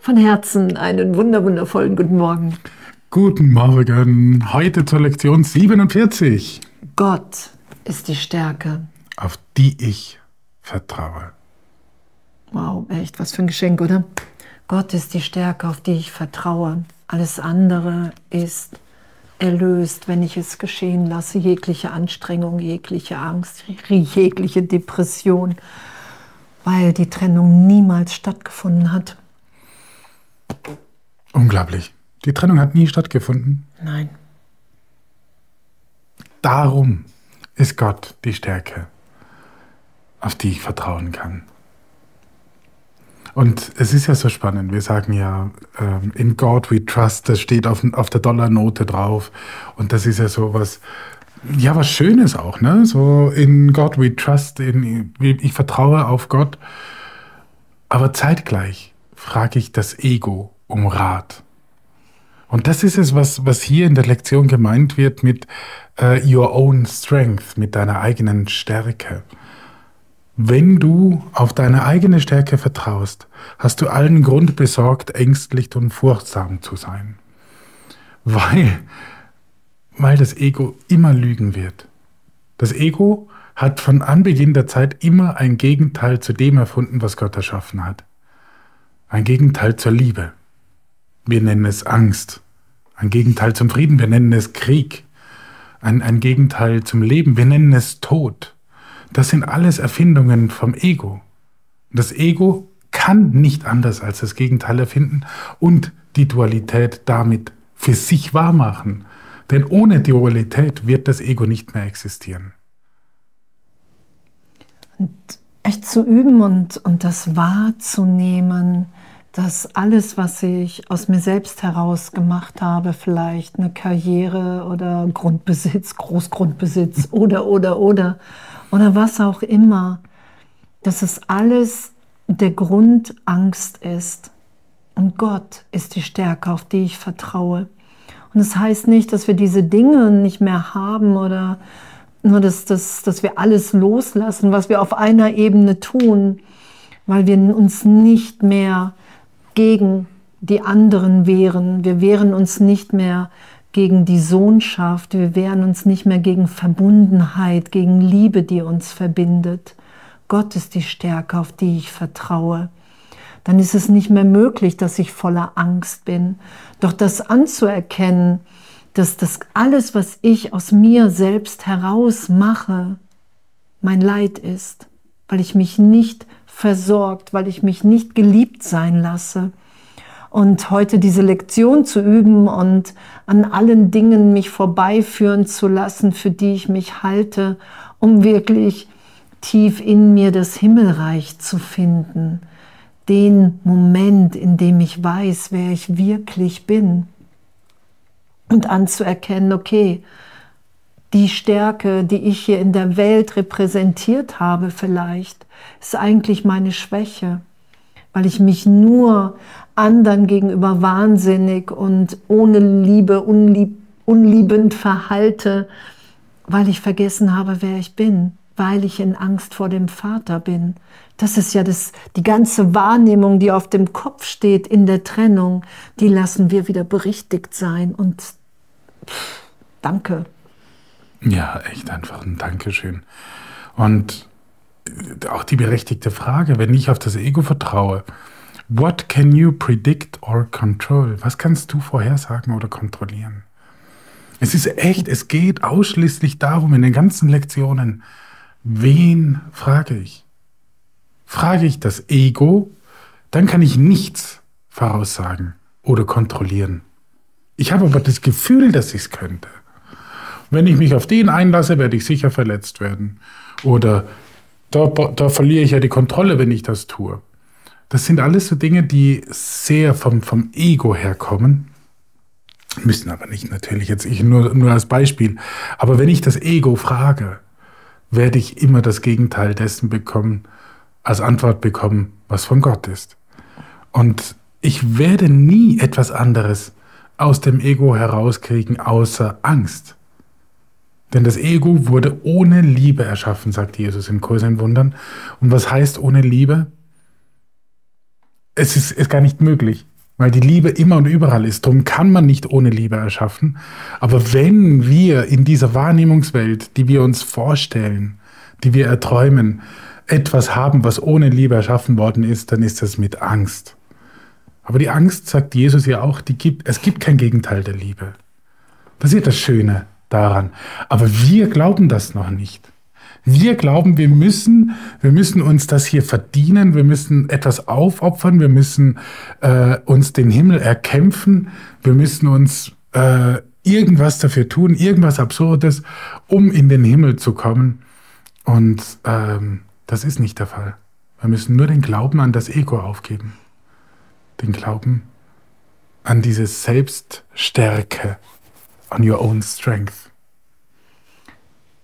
Von Herzen einen wunderwundervollen guten Morgen. Guten Morgen. Heute zur Lektion 47. Gott ist die Stärke, auf die ich vertraue. Wow, echt, was für ein Geschenk, oder? Gott ist die Stärke, auf die ich vertraue. Alles andere ist erlöst, wenn ich es geschehen lasse. Jegliche Anstrengung, jegliche Angst, jegliche Depression, weil die Trennung niemals stattgefunden hat. Unglaublich. Die Trennung hat nie stattgefunden. Nein. Darum ist Gott die Stärke, auf die ich vertrauen kann. Und es ist ja so spannend. Wir sagen ja, ähm, in God we trust, das steht auf, auf der Dollarnote drauf. Und das ist ja so was, ja, was Schönes auch, ne? So in God we trust, in, ich vertraue auf Gott. Aber zeitgleich frage ich das Ego um Rat. Und das ist es, was, was hier in der Lektion gemeint wird mit uh, your own strength, mit deiner eigenen Stärke. Wenn du auf deine eigene Stärke vertraust, hast du allen Grund besorgt, ängstlich und furchtsam zu sein. Weil, weil das Ego immer lügen wird. Das Ego hat von Anbeginn der Zeit immer ein Gegenteil zu dem erfunden, was Gott erschaffen hat. Ein Gegenteil zur Liebe. Wir nennen es Angst. Ein Gegenteil zum Frieden. Wir nennen es Krieg. Ein, ein Gegenteil zum Leben. Wir nennen es Tod. Das sind alles Erfindungen vom Ego. Das Ego kann nicht anders als das Gegenteil erfinden und die Dualität damit für sich wahrmachen. Denn ohne Dualität wird das Ego nicht mehr existieren. Und echt zu üben und, und das wahrzunehmen, dass alles, was ich aus mir selbst heraus gemacht habe, vielleicht eine Karriere oder Grundbesitz, Großgrundbesitz oder, oder, oder, oder was auch immer, dass es alles der Grund Angst ist. Und Gott ist die Stärke, auf die ich vertraue. Und es das heißt nicht, dass wir diese Dinge nicht mehr haben oder nur, dass, dass, dass wir alles loslassen, was wir auf einer Ebene tun, weil wir uns nicht mehr gegen die anderen wehren. Wir wehren uns nicht mehr gegen die Sohnschaft. Wir wehren uns nicht mehr gegen Verbundenheit, gegen Liebe, die uns verbindet. Gott ist die Stärke, auf die ich vertraue. Dann ist es nicht mehr möglich, dass ich voller Angst bin. Doch das anzuerkennen, dass das alles, was ich aus mir selbst heraus mache, mein Leid ist, weil ich mich nicht versorgt, weil ich mich nicht geliebt sein lasse. Und heute diese Lektion zu üben und an allen Dingen mich vorbeiführen zu lassen, für die ich mich halte, um wirklich tief in mir das Himmelreich zu finden. Den Moment, in dem ich weiß, wer ich wirklich bin. Und anzuerkennen, okay, die Stärke, die ich hier in der Welt repräsentiert habe vielleicht, ist eigentlich meine Schwäche, weil ich mich nur anderen gegenüber wahnsinnig und ohne Liebe, unlieb, unliebend verhalte, weil ich vergessen habe, wer ich bin, weil ich in Angst vor dem Vater bin. Das ist ja das, die ganze Wahrnehmung, die auf dem Kopf steht in der Trennung, die lassen wir wieder berichtigt sein und pff, danke. Ja, echt einfach ein Dankeschön. Und auch die berechtigte Frage, wenn ich auf das Ego vertraue, what can you predict or control? Was kannst du vorhersagen oder kontrollieren? Es ist echt, es geht ausschließlich darum, in den ganzen Lektionen, wen frage ich? Frage ich das Ego, dann kann ich nichts voraussagen oder kontrollieren. Ich habe aber das Gefühl, dass ich es könnte. Wenn ich mich auf den einlasse, werde ich sicher verletzt werden. Oder da, da verliere ich ja die Kontrolle, wenn ich das tue. Das sind alles so Dinge, die sehr vom, vom Ego herkommen. Müssen aber nicht natürlich jetzt ich nur, nur als Beispiel. Aber wenn ich das Ego frage, werde ich immer das Gegenteil dessen bekommen, als Antwort bekommen, was von Gott ist. Und ich werde nie etwas anderes aus dem Ego herauskriegen, außer Angst. Denn das Ego wurde ohne Liebe erschaffen, sagt Jesus Kurs in Wundern. Und was heißt ohne Liebe? Es ist, ist gar nicht möglich, weil die Liebe immer und überall ist. Darum kann man nicht ohne Liebe erschaffen. Aber wenn wir in dieser Wahrnehmungswelt, die wir uns vorstellen, die wir erträumen, etwas haben, was ohne Liebe erschaffen worden ist, dann ist das mit Angst. Aber die Angst, sagt Jesus ja auch, die gibt, es gibt kein Gegenteil der Liebe. Das ist das Schöne daran. Aber wir glauben das noch nicht. Wir glauben, wir müssen, wir müssen uns das hier verdienen, wir müssen etwas aufopfern, wir müssen äh, uns den Himmel erkämpfen, wir müssen uns äh, irgendwas dafür tun, irgendwas Absurdes, um in den Himmel zu kommen. Und ähm, das ist nicht der Fall. Wir müssen nur den Glauben an das Ego aufgeben. Den Glauben an diese Selbststärke, on your own strength.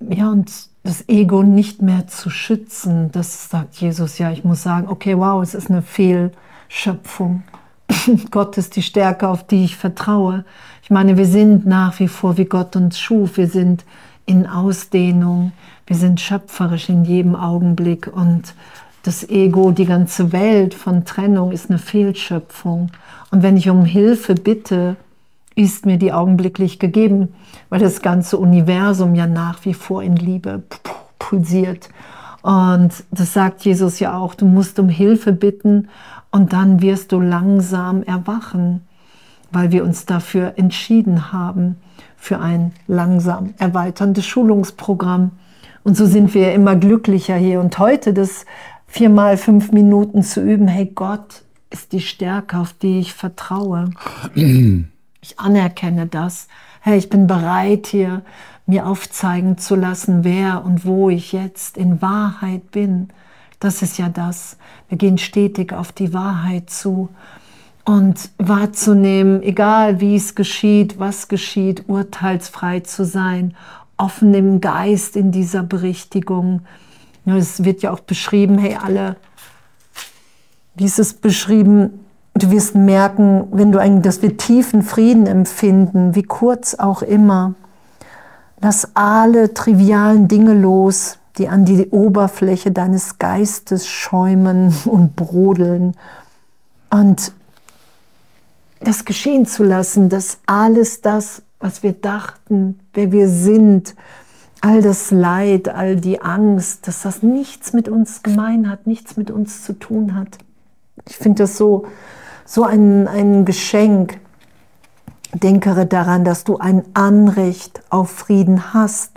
Ja, und das Ego nicht mehr zu schützen, das sagt Jesus ja. Ich muss sagen, okay, wow, es ist eine Fehlschöpfung. Gott ist die Stärke, auf die ich vertraue. Ich meine, wir sind nach wie vor, wie Gott uns schuf. Wir sind in Ausdehnung. Wir sind schöpferisch in jedem Augenblick. Und das Ego, die ganze Welt von Trennung ist eine Fehlschöpfung. Und wenn ich um Hilfe bitte, ist mir die augenblicklich gegeben, weil das ganze Universum ja nach wie vor in Liebe pulsiert. Und das sagt Jesus ja auch, du musst um Hilfe bitten und dann wirst du langsam erwachen, weil wir uns dafür entschieden haben, für ein langsam erweiterndes Schulungsprogramm. Und so sind wir immer glücklicher hier. Und heute das viermal fünf Minuten zu üben, hey Gott ist die Stärke, auf die ich vertraue. Ich anerkenne das. Hey, ich bin bereit hier mir aufzeigen zu lassen, wer und wo ich jetzt in Wahrheit bin. Das ist ja das. Wir gehen stetig auf die Wahrheit zu und wahrzunehmen, egal wie es geschieht, was geschieht, urteilsfrei zu sein, offen im Geist in dieser Berichtigung. Es wird ja auch beschrieben, hey, alle, wie ist es beschrieben, Du wirst merken, wenn du einen, dass wir tiefen Frieden empfinden, wie kurz auch immer. Lass alle trivialen Dinge los, die an die Oberfläche deines Geistes schäumen und brodeln. Und das geschehen zu lassen, dass alles das, was wir dachten, wer wir sind, all das Leid, all die Angst, dass das nichts mit uns gemein hat, nichts mit uns zu tun hat. Ich finde das so, so ein, ein Geschenk. Denkere daran, dass du ein Anrecht auf Frieden hast,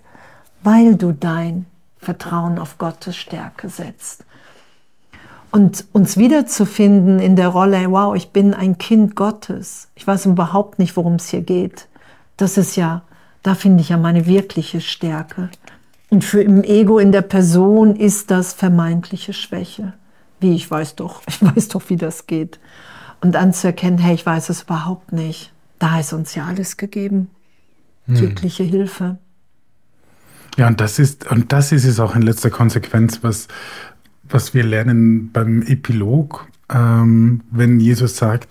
weil du dein Vertrauen auf Gottes Stärke setzt. Und uns wiederzufinden in der Rolle, wow, ich bin ein Kind Gottes. Ich weiß überhaupt nicht, worum es hier geht. Das ist ja, da finde ich ja meine wirkliche Stärke. Und für im Ego in der Person ist das vermeintliche Schwäche. Wie ich weiß doch, ich weiß doch, wie das geht und anzuerkennen, hey, ich weiß es überhaupt nicht. Da ist uns ja alles gegeben. Hm. Jegliche Hilfe. Ja, und das ist, und das ist es auch in letzter Konsequenz, was, was wir lernen beim Epilog, ähm, wenn Jesus sagt,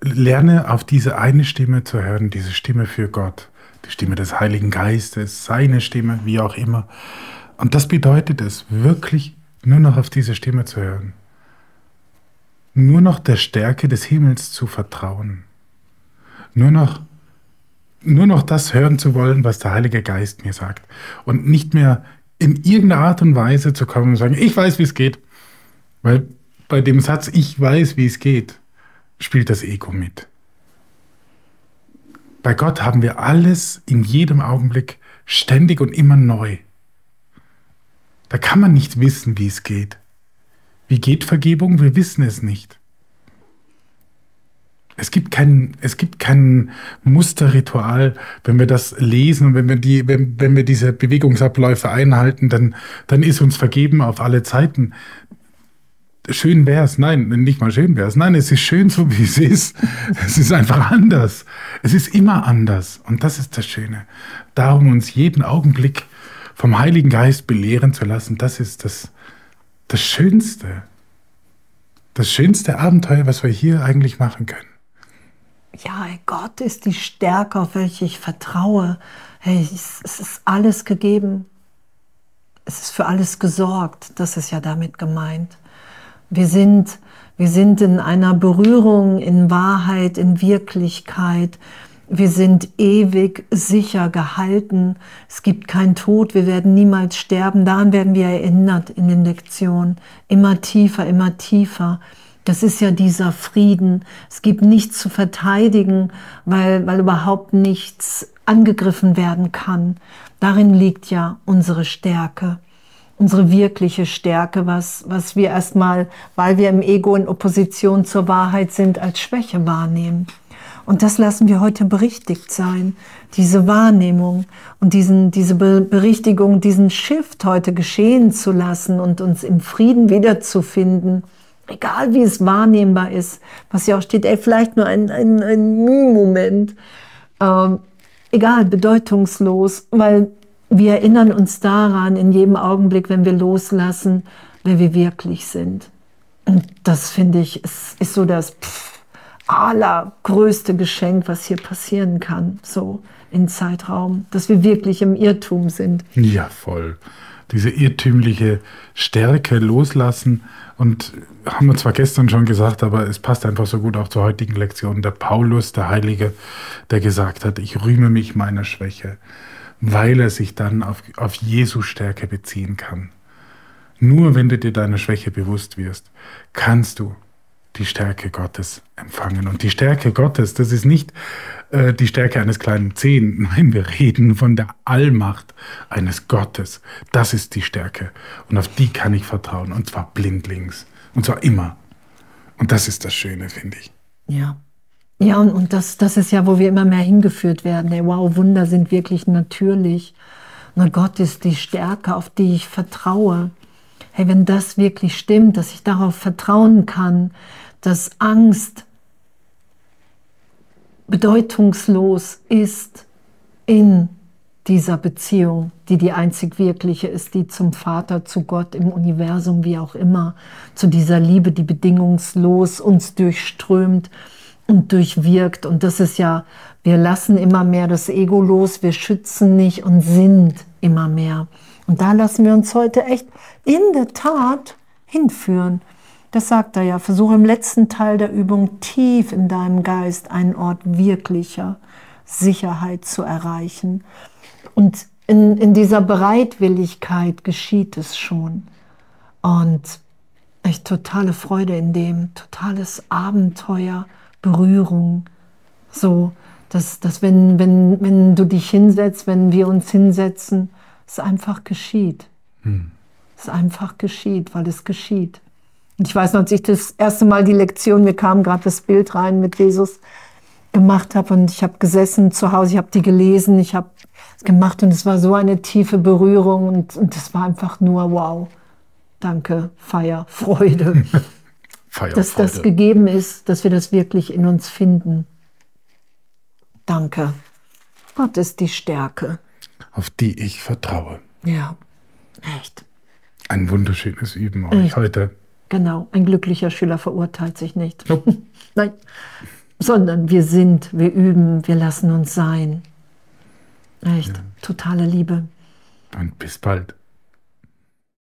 lerne auf diese eine Stimme zu hören, diese Stimme für Gott, die Stimme des Heiligen Geistes, seine Stimme, wie auch immer. Und das bedeutet es, wirklich nur noch auf diese Stimme zu hören nur noch der Stärke des Himmels zu vertrauen, nur noch, nur noch das hören zu wollen, was der Heilige Geist mir sagt und nicht mehr in irgendeiner Art und Weise zu kommen und sagen, ich weiß, wie es geht, weil bei dem Satz, ich weiß, wie es geht, spielt das Ego mit. Bei Gott haben wir alles in jedem Augenblick ständig und immer neu. Da kann man nicht wissen, wie es geht. Wie geht Vergebung? Wir wissen es nicht. Es gibt kein, es gibt kein Musterritual. Wenn wir das lesen und wenn wir die, wenn, wenn wir diese Bewegungsabläufe einhalten, dann, dann ist uns vergeben auf alle Zeiten. Schön wäre es, nein, nicht mal schön wäre es. Nein, es ist schön so, wie es ist. Es ist einfach anders. Es ist immer anders. Und das ist das Schöne. Darum uns jeden Augenblick vom Heiligen Geist belehren zu lassen, das ist das, das Schönste, das schönste Abenteuer, was wir hier eigentlich machen können. Ja, Gott ist die Stärke, auf welche ich vertraue. Hey, es, ist alles gegeben. Es ist für alles gesorgt. Das ist ja damit gemeint. Wir sind, wir sind in einer Berührung, in Wahrheit, in Wirklichkeit. Wir sind ewig sicher gehalten. Es gibt keinen Tod. Wir werden niemals sterben. Daran werden wir erinnert in den Lektionen. Immer tiefer, immer tiefer. Das ist ja dieser Frieden. Es gibt nichts zu verteidigen, weil, weil überhaupt nichts angegriffen werden kann. Darin liegt ja unsere Stärke, unsere wirkliche Stärke, was, was wir erstmal, weil wir im Ego in Opposition zur Wahrheit sind, als Schwäche wahrnehmen. Und das lassen wir heute berichtigt sein, diese Wahrnehmung und diesen, diese Berichtigung, diesen Shift heute geschehen zu lassen und uns im Frieden wiederzufinden. Egal wie es wahrnehmbar ist, was ja auch steht, ey, vielleicht nur ein, ein, ein Moment, ähm, egal, bedeutungslos, weil wir erinnern uns daran in jedem Augenblick, wenn wir loslassen, wer wir wirklich sind. Und das finde ich, ist, ist so das pff, allergrößte Geschenk, was hier passieren kann, so in Zeitraum, dass wir wirklich im Irrtum sind. Ja, voll. Diese irrtümliche Stärke loslassen und haben wir zwar gestern schon gesagt, aber es passt einfach so gut auch zur heutigen Lektion. Der Paulus, der Heilige, der gesagt hat, ich rühme mich meiner Schwäche, weil er sich dann auf, auf Jesu Stärke beziehen kann. Nur wenn du dir deiner Schwäche bewusst wirst, kannst du die Stärke Gottes empfangen. Und die Stärke Gottes, das ist nicht äh, die Stärke eines kleinen Zehen. Nein, wir reden von der Allmacht eines Gottes. Das ist die Stärke. Und auf die kann ich vertrauen. Und zwar blindlings. Und zwar immer. Und das ist das Schöne, finde ich. Ja. Ja, und, und das, das ist ja, wo wir immer mehr hingeführt werden. Hey, wow, Wunder sind wirklich natürlich. Und Gott ist die Stärke, auf die ich vertraue. Hey, wenn das wirklich stimmt, dass ich darauf vertrauen kann, dass Angst bedeutungslos ist in dieser Beziehung, die die einzig wirkliche ist, die zum Vater, zu Gott, im Universum, wie auch immer, zu dieser Liebe, die bedingungslos uns durchströmt und durchwirkt. Und das ist ja, wir lassen immer mehr das Ego los, wir schützen nicht und sind immer mehr. Und da lassen wir uns heute echt in der Tat hinführen. Das sagt er ja. Versuche im letzten Teil der Übung tief in deinem Geist einen Ort wirklicher Sicherheit zu erreichen. Und in, in dieser Bereitwilligkeit geschieht es schon. Und echt totale Freude in dem, totales Abenteuer, Berührung. So, dass, dass wenn, wenn, wenn du dich hinsetzt, wenn wir uns hinsetzen, es einfach geschieht. Hm. Es einfach geschieht, weil es geschieht. Und ich weiß noch, als ich das erste Mal die Lektion, mir kam gerade das Bild rein mit Jesus gemacht habe und ich habe gesessen zu Hause, ich habe die gelesen, ich habe es gemacht und es war so eine tiefe Berührung und, und es war einfach nur wow. Danke, Feier, Freude. Feier, dass Freude. das gegeben ist, dass wir das wirklich in uns finden. Danke. Gott ist die Stärke. Auf die ich vertraue. Ja, echt. Ein wunderschönes Üben euch heute. Genau, ein glücklicher Schüler verurteilt sich nicht. Nope. Nein, sondern wir sind, wir üben, wir lassen uns sein. Echt, ja. totale Liebe. Und bis bald.